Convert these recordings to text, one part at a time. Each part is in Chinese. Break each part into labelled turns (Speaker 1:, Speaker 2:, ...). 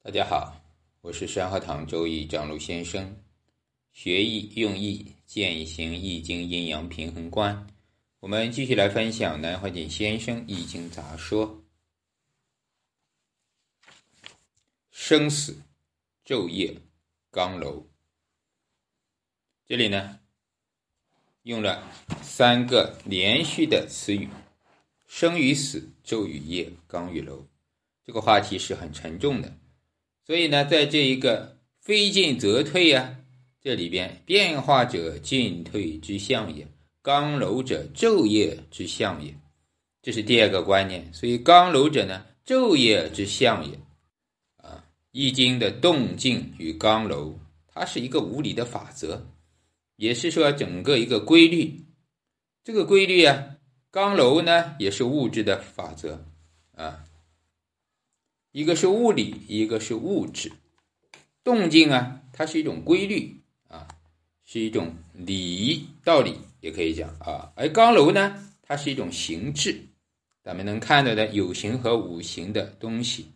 Speaker 1: 大家好，我是山河堂周易张璐先生。学易用易，践行易经阴阳平衡观。我们继续来分享南怀瑾先生《易经杂说》。生死、昼夜、刚柔。这里呢，用了三个连续的词语：生与死、昼与夜、刚与柔。这个话题是很沉重的。所以呢，在这一个非进则退呀，这里边变化者进退之象也，刚柔者昼夜之象也，这是第二个观念。所以刚柔者呢，昼夜之象也。啊，《易经》的动静与刚柔，它是一个无理的法则，也是说整个一个规律。这个规律啊，刚柔呢，也是物质的法则啊。一个是物理，一个是物质，动静啊，它是一种规律啊，是一种理道理，也可以讲啊。而刚柔呢，它是一种形质，咱们能看到的有形和无形的东西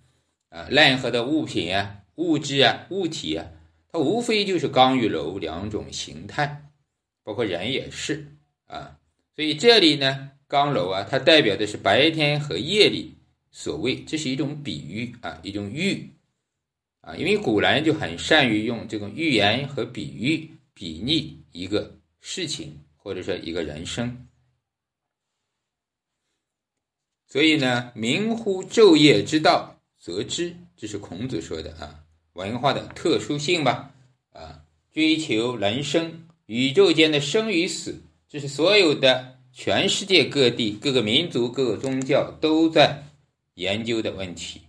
Speaker 1: 啊，任何的物品啊、物质啊、物体啊，它无非就是刚与柔两种形态，包括人也是啊。所以这里呢，刚柔啊，它代表的是白天和夜里。所谓，这是一种比喻啊，一种喻啊，因为古人就很善于用这种寓言和比喻比拟一个事情或者说一个人生。所以呢，明乎昼夜之道，则知，这是孔子说的啊，文化的特殊性吧啊，追求人生，宇宙间的生与死，这是所有的全世界各地各个民族各个宗教都在。研究的问题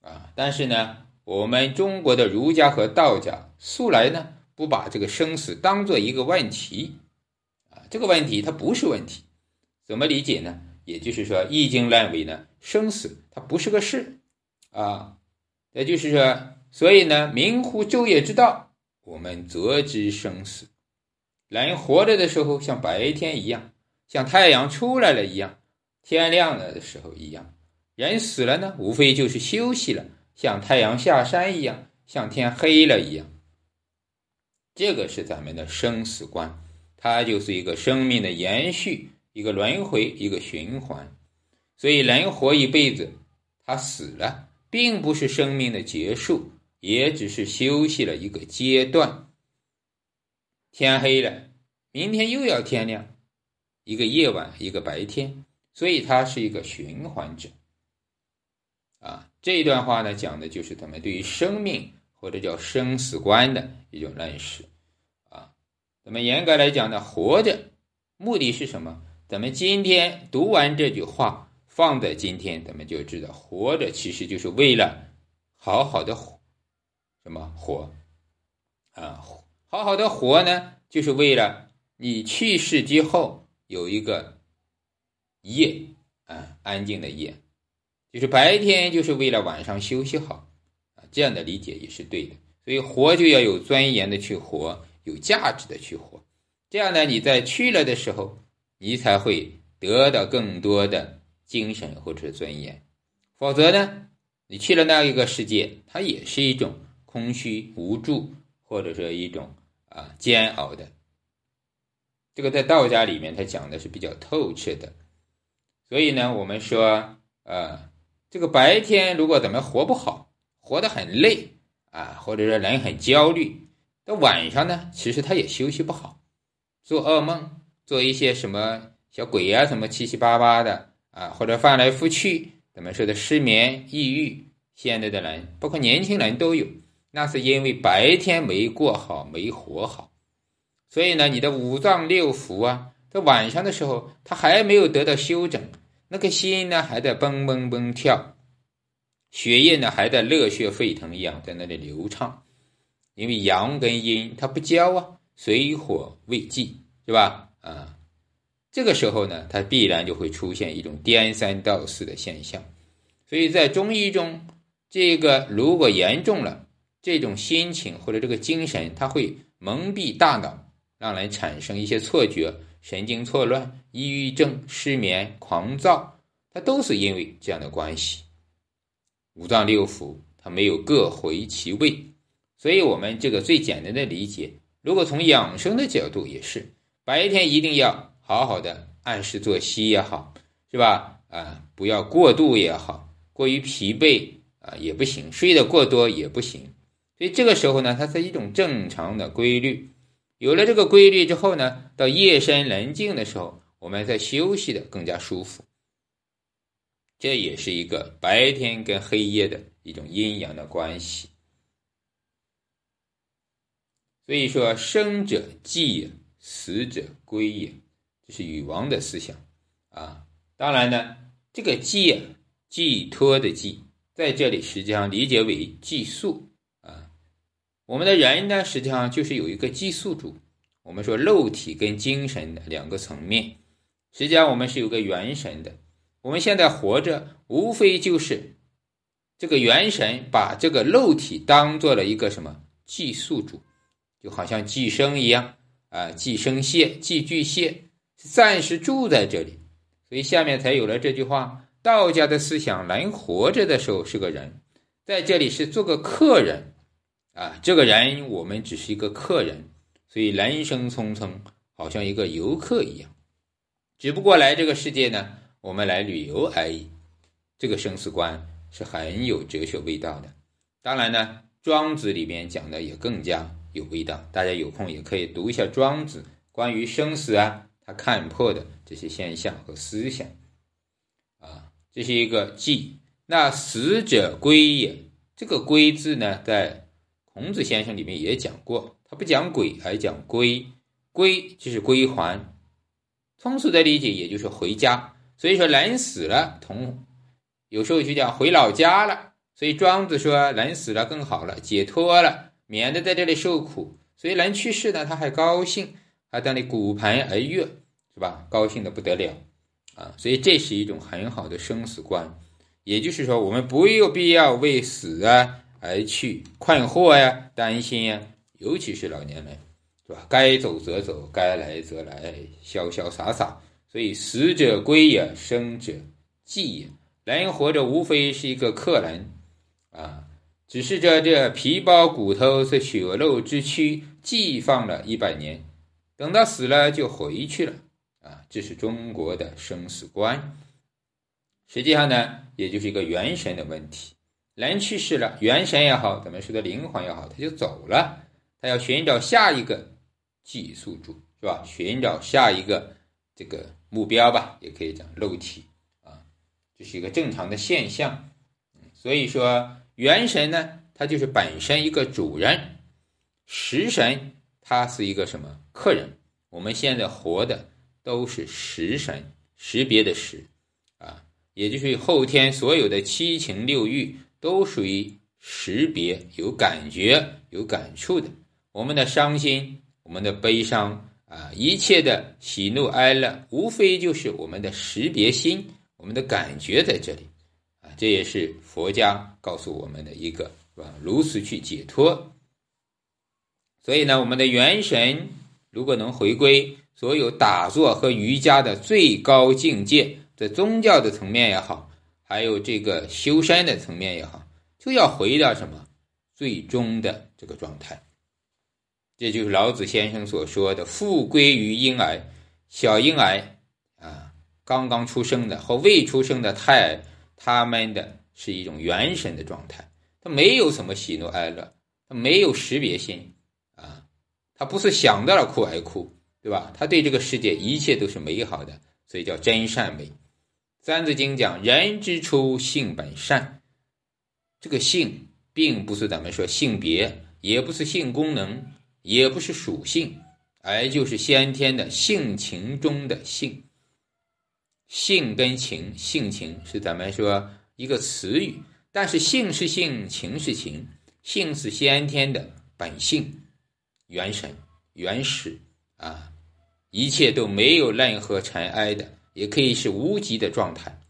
Speaker 1: 啊，但是呢，我们中国的儒家和道家素来呢不把这个生死当做一个问题啊，这个问题它不是问题，怎么理解呢？也就是说，《易经》认为呢，生死它不是个事啊，也就是说，所以呢，明乎昼夜之道，我们则知生死。人活着的时候像白天一样，像太阳出来了一样，天亮了的时候一样。人死了呢，无非就是休息了，像太阳下山一样，像天黑了一样。这个是咱们的生死观，它就是一个生命的延续，一个轮回，一个循环。所以人活一辈子，他死了，并不是生命的结束，也只是休息了一个阶段。天黑了，明天又要天亮，一个夜晚，一个白天，所以它是一个循环者。啊，这一段话呢，讲的就是咱们对于生命或者叫生死观的一种认识。啊，咱们严格来讲呢，活着目的是什么？咱们今天读完这句话，放在今天，咱们就知道，活着其实就是为了好好的活，什么活？啊，好好的活呢，就是为了你去世之后有一个夜，啊，安静的夜。就是白天就是为了晚上休息好，啊，这样的理解也是对的。所以活就要有尊严的去活，有价值的去活。这样呢，你在去了的时候，你才会得到更多的精神或者尊严。否则呢，你去了那一个世界，它也是一种空虚无助，或者说一种啊煎熬的。这个在道家里面，他讲的是比较透彻的。所以呢，我们说，呃。这个白天如果咱们活不好，活得很累啊，或者说人很焦虑，到晚上呢，其实他也休息不好，做噩梦，做一些什么小鬼啊，什么七七八八的啊，或者翻来覆去，怎么说的失眠、抑郁，现在的人，包括年轻人都有，那是因为白天没过好，没活好，所以呢，你的五脏六腑啊，在晚上的时候，他还没有得到休整。那个心呢还在蹦蹦蹦跳，血液呢还在热血沸腾一样在那里流畅，因为阳跟阴它不交啊，水火未济是吧？啊，这个时候呢，它必然就会出现一种颠三倒四的现象。所以在中医中，这个如果严重了，这种心情或者这个精神，它会蒙蔽大脑，让人产生一些错觉。神经错乱、抑郁症、失眠、狂躁，它都是因为这样的关系。五脏六腑它没有各回其位。所以，我们这个最简单的理解，如果从养生的角度也是，白天一定要好好的按时作息也好，是吧？啊，不要过度也好，过于疲惫啊也不行，睡得过多也不行。所以这个时候呢，它是一种正常的规律。有了这个规律之后呢，到夜深人静的时候，我们再休息的更加舒服。这也是一个白天跟黑夜的一种阴阳的关系。所以说，生者祭也，死者归也，这是禹王的思想啊。当然呢，这个祭，寄托的寄，在这里实际上理解为寄宿。我们的人呢，实际上就是有一个寄宿主。我们说肉体跟精神的两个层面，实际上我们是有个元神的。我们现在活着，无非就是这个元神把这个肉体当做了一个什么寄宿主。就好像寄生一样啊，寄生蟹、寄居蟹，暂时住在这里，所以下面才有了这句话：道家的思想，人活着的时候是个人，在这里是做个客人啊。这个人我们只是一个客人，所以人生匆匆，好像一个游客一样，只不过来这个世界呢，我们来旅游而已。这个生死观是很有哲学味道的。当然呢，庄子里面讲的也更加。有味道，大家有空也可以读一下《庄子》关于生死啊，他看破的这些现象和思想啊，这是一个记。那死者归也，这个归字呢，在孔子先生里面也讲过，他不讲鬼，而讲归。归就是归还，通俗的理解也就是回家。所以说人死了，同有时候就讲回老家了。所以庄子说人死了更好了，解脱了。免得在这里受苦，所以人去世呢，他还高兴，还在那里鼓盘而乐，是吧？高兴的不得了啊！所以这是一种很好的生死观，也就是说，我们不有必要为死啊而去困惑呀、担心呀，尤其是老年人，是吧？该走则走，该来则来，潇潇洒洒。所以死者归也，生者祭也。人活着无非是一个客人啊。只是这这皮包骨头是血肉之躯，寄放了一百年，等到死了就回去了啊！这是中国的生死观。实际上呢，也就是一个元神的问题。人去世了，元神也好，咱们说的灵魂也好，他就走了，他要寻找下一个寄宿主，是吧？寻找下一个这个目标吧，也可以讲肉体啊，这是一个正常的现象。所以说。元神呢，它就是本身一个主人；食神，它是一个什么客人？我们现在活的都是食神，识别的识啊，也就是后天所有的七情六欲都属于识别、有感觉、有感触的。我们的伤心，我们的悲伤啊，一切的喜怒哀乐，无非就是我们的识别心，我们的感觉在这里啊。这也是佛家告诉我们的一个，是吧？如此去解脱。所以呢，我们的元神如果能回归所有打坐和瑜伽的最高境界，在宗教的层面也好，还有这个修身的层面也好，就要回到什么最终的这个状态。这就是老子先生所说的“复归于婴儿”，小婴儿啊，刚刚出生的和未出生的胎儿。他们的是一种元神的状态，他没有什么喜怒哀乐，他没有识别心啊，他不是想到了哭而哭，对吧？他对这个世界一切都是美好的，所以叫真善美。三字经讲人之初性本善，这个性并不是咱们说性别，也不是性功能，也不是属性，而就是先天的性情中的性。性跟情，性情是咱们说一个词语，但是性是性，情是情，性是先天的本性，元神原始啊，一切都没有任何尘埃的，也可以是无极的状态。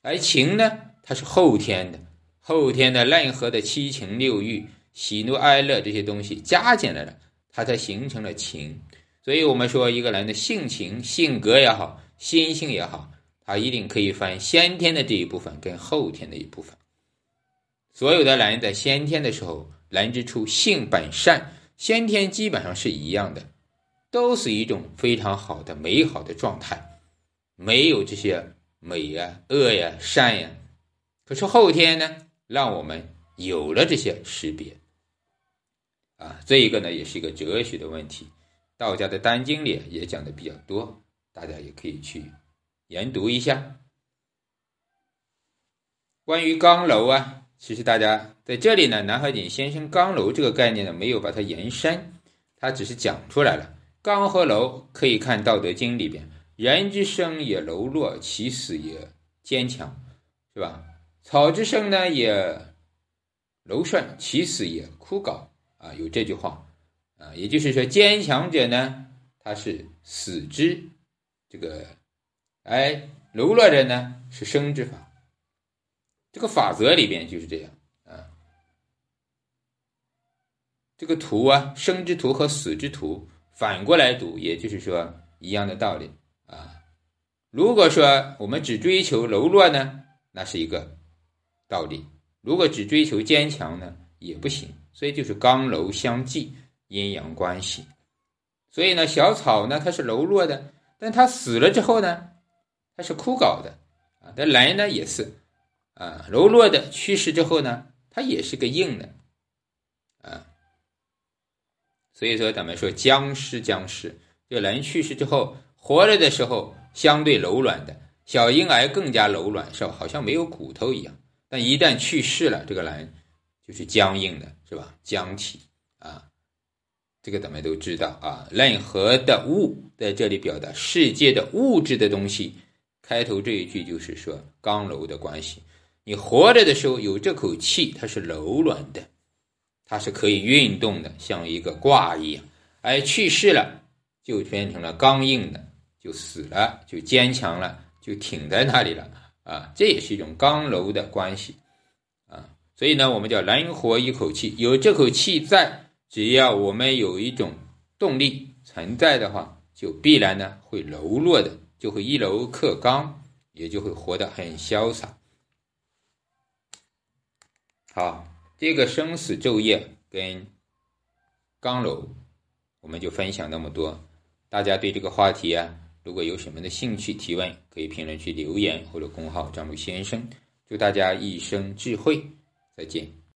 Speaker 1: 而情呢，它是后天的，后天的任何的七情六欲、喜怒哀乐这些东西加进来了，它才形成了情。所以我们说一个人的性情、性格也好。心性也好，它一定可以分先天的这一部分跟后天的一部分。所有的人在先天的时候，人之初性本善，先天基本上是一样的，都是一种非常好的美好的状态，没有这些美呀、恶呀、善呀。可是后天呢，让我们有了这些识别。啊，这一个呢，也是一个哲学的问题。道家的《丹经》里也讲的比较多，大家也可以去研读一下。关于刚柔啊，其实大家在这里呢，南怀瑾先生刚柔这个概念呢，没有把它延伸，他只是讲出来了。刚和柔可以看《道德经》里边：“人之生也柔弱，其死也坚强”，是吧？草之生呢也柔顺，其死也枯槁。啊，有这句话，啊，也就是说，坚强者呢，他是死之，这个，哎，柔弱者呢是生之法，这个法则里边就是这样啊。这个图啊，生之图和死之图反过来读，也就是说一样的道理。如果说我们只追求柔弱呢，那是一个道理；如果只追求坚强呢，也不行。所以就是刚柔相济，阴阳关系。所以呢，小草呢它是柔弱的，但它死了之后呢，它是枯槁的啊。但人呢也是啊，柔弱的去世之后呢，它也是个硬的啊。所以说咱们说僵尸僵尸，就人去世之后，活着的时候相对柔软的，小婴儿更加柔软，是吧？好像没有骨头一样。但一旦去世了，这个人。就是僵硬的，是吧？僵体啊，这个咱们都知道啊。任何的物在这里表达世界的物质的东西，开头这一句就是说刚柔的关系。你活着的时候有这口气，它是柔软的，它是可以运动的，像一个挂一样。而去世了，就变成了刚硬的，就死了，就坚强了，就挺在那里了啊。这也是一种刚柔的关系啊。所以呢，我们叫人活一口气，有这口气在，只要我们有一种动力存在的话，就必然呢会柔弱的，就会一柔克刚，也就会活得很潇洒。好，这个生死昼夜跟刚柔，我们就分享那么多。大家对这个话题啊，如果有什么的兴趣提问，可以评论区留言或者公号张璐先生。祝大家一生智慧。再见。